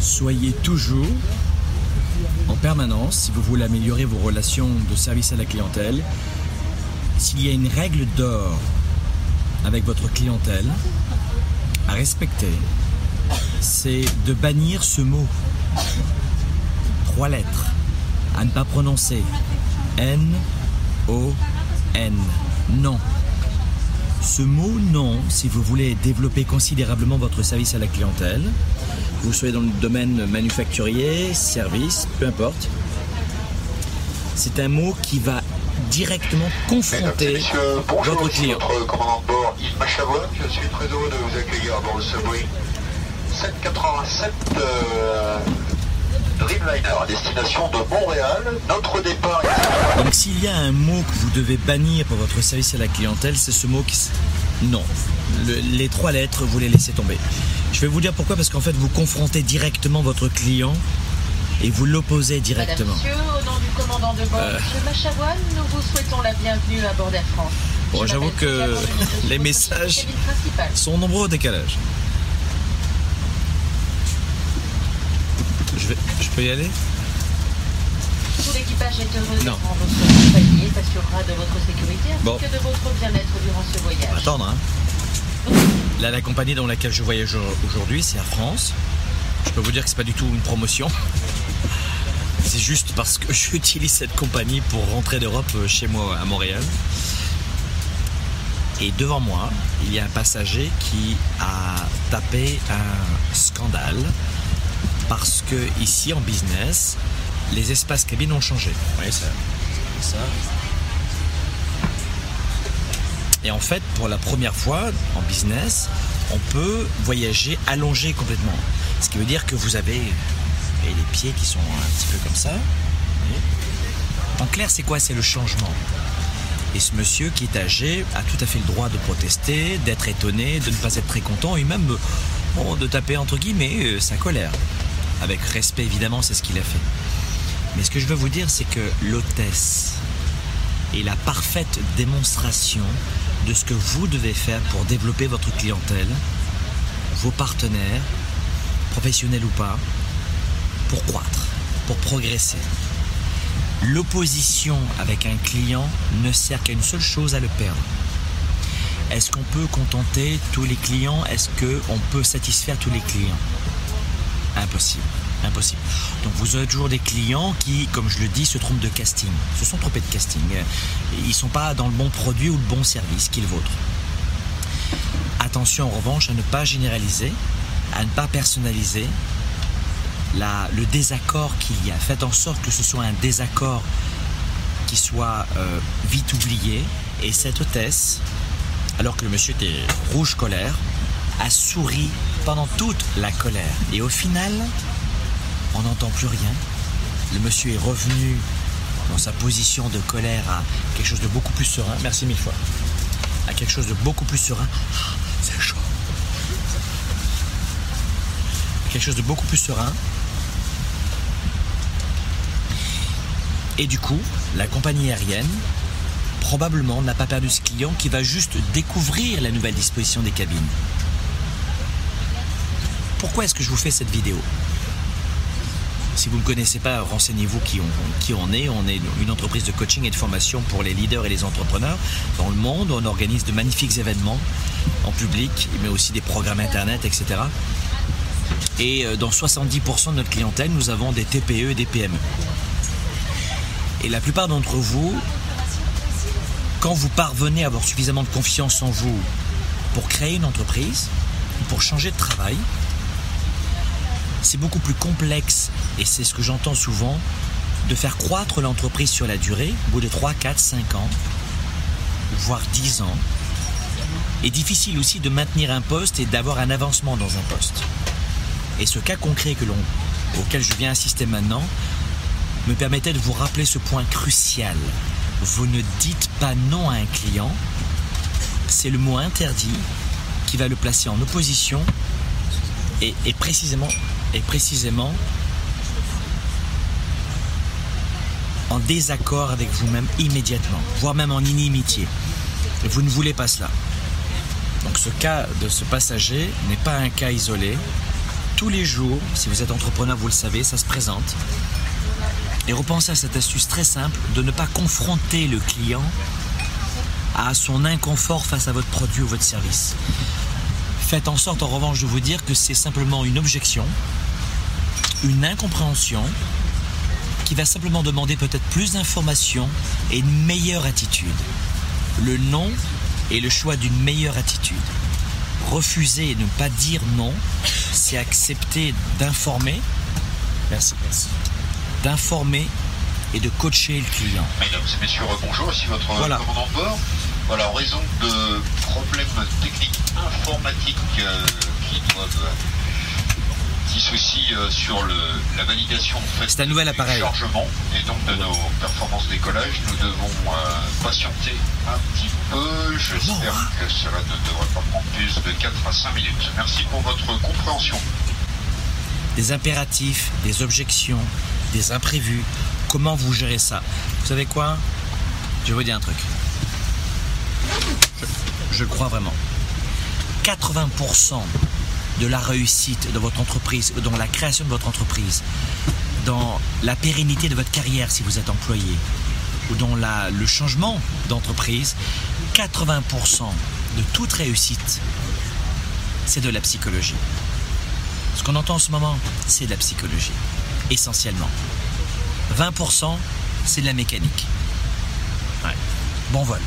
Soyez toujours en permanence, si vous voulez améliorer vos relations de service à la clientèle, s'il y a une règle d'or avec votre clientèle à respecter, c'est de bannir ce mot. Trois lettres à ne pas prononcer. N, O, N. Non. Ce mot non, si vous voulez développer considérablement votre service à la clientèle, vous soyez dans le domaine manufacturier, service, peu importe, c'est un mot qui va directement confronter Messieurs, bonjour, votre client. commandant de bord Yves Machavoine. Je suis très heureux de vous accueillir à bord de ce Boeing 787 euh, Dreamliner à destination de Montréal. Notre départ s'il y a un mot que vous devez bannir pour votre service à la clientèle, c'est ce mot qui... Non. Le- les trois lettres, vous les laissez tomber. Je vais vous dire pourquoi, parce qu'en fait, vous confrontez directement votre client et vous l'opposez Madame, directement. Monsieur, au nom du commandant de bord, Euh. Monsieur Machavoine, nous vous souhaitons la bienvenue à bord d'Air France. Bon, j'avoue que les messages- sont nombreux au décalage. Je, vais, je peux y aller? Tout l'équipage est heureux d'être en votre compagnie et s'assurera de votre sécurité ainsi Bon. que de votre bien-être durant ce voyage. Attendre, hein. Là, la compagnie dans laquelle je voyage aujourd'hui, c'est Air France. Je peux vous dire que c'est pas du tout une promotion. C'est juste parce que j'utilise cette compagnie pour rentrer d'Europe euh, chez moi à Montréal. Et devant moi, il y a un passager qui a tapé un scandale parce que ici en business, les espaces cabines ont changé. Voyez ça, ça. Et en fait, pour la première fois en business, on peut voyager allongé complètement. Ce qui veut dire que vous avez et les pieds qui sont un petit peu comme ça. En clair, c'est quoi? C'est le changement. Et ce monsieur qui est âgé a tout à fait le droit de protester, d'être étonné, de ne pas être très content et même bon, de taper entre guillemets euh, sa colère. Avec respect évidemment, c'est ce qu'il a fait. Mais ce que je veux vous dire, c'est que l'hôtesse est la parfaite démonstration de ce que vous devez faire pour développer votre clientèle, vos partenaires, professionnels ou pas, pour croître, pour progresser. L'opposition avec un client ne sert qu'à une seule chose, à le perdre. Est-ce qu'on peut contenter tous les clients? Est-ce qu'on peut satisfaire tous les clients? Impossible. Impossible. Donc vous aurez toujours des clients qui, comme je le dis, se trompent de casting. Se sont trompés de casting. Ils ne sont pas dans le bon produit ou le bon service qui est. Attention en revanche à ne pas généraliser, à ne pas personnaliser le désaccord qu'il y a. Faites en sorte que ce soit un désaccord qui soit euh, vite oublié. Et cette hôtesse, alors que le monsieur était rouge colère, a souri pendant toute la colère. Et au final, on n'entend plus rien. Le monsieur est revenu dans sa position de colère à quelque chose de beaucoup plus serein. Merci mille fois. À quelque chose de beaucoup plus serein. Ah, C'est chaud. Quelque chose de beaucoup plus serein. Et du coup, la compagnie aérienne probablement n'a pas perdu ce client qui va juste découvrir la nouvelle disposition des cabines. Pourquoi est-ce que je vous fais cette vidéo? Si vous ne connaissez pas, renseignez-vous qui on, qui on est. On est une entreprise de coaching et de formation pour les leaders et les entrepreneurs dans le monde. On organise de magnifiques événements en public, mais aussi des programmes internet, etc. Et euh, dans 70% de notre clientèle, nous avons des TPE et des PME. Et la plupart d'entre vous, quand vous parvenez à avoir suffisamment de confiance en vous pour créer une entreprise, pour changer de travail, c'est beaucoup plus complexe, et c'est ce que j'entends souvent, de faire croître l'entreprise sur la durée, au bout de 3, 4, 5 ans, voire 10 ans. Et difficile aussi de maintenir un poste et d'avoir un avancement dans un poste. Et ce cas concret que auquel je viens assister maintenant me permettait de vous rappeler ce point crucial. Vous ne dites pas non à un client, c'est le mot interdit qui va le placer en opposition et précisément, et précisément en désaccord avec vous-même immédiatement, voire même en inimitié. Vous ne voulez pas cela. Donc ce cas de ce passager n'est pas un cas isolé. tous les jours, si vous êtes entrepreneur, vous le savez, ça se présente. Et repensez à cette astuce très simple de ne pas confronter le client à son inconfort face à votre produit ou votre service. Faites en sorte en revanche de vous dire que c'est simplement une objection, une incompréhension, qui va simplement demander peut-être plus d'informations et une meilleure attitude. Le non est le choix d'une meilleure attitude. Refuser et ne pas dire non, c'est accepter d'informer. Merci, merci. D'informer et de coacher le client. Mesdames et messieurs, bonjour, ici votre Voilà. commandant de bord. Voilà, en raison de problèmes techniques informatiques euh, qui doivent dissocier euh, sur le, la validation en fait, C'est un nouvel du appareil. chargement et donc de nos performances d'écollage, nous devons euh, patienter un petit peu. J'espère que cela ne devrait pas prendre plus de 4 à 5 minutes. Merci pour votre compréhension. des impératifs, des objections, des imprévus. Comment vous gérez ça? Vous savez quoi? Je vais vous dire un truc. Je, crois vraiment. 80% de la réussite de votre entreprise, dans la création de votre entreprise, dans la pérennité de votre carrière si vous êtes employé, ou dans le changement d'entreprise, 80% de toute réussite, c'est de la psychologie. Ce qu'on entend en ce moment, c'est de la psychologie, essentiellement. 20%, c'est de la mécanique. Bon vol.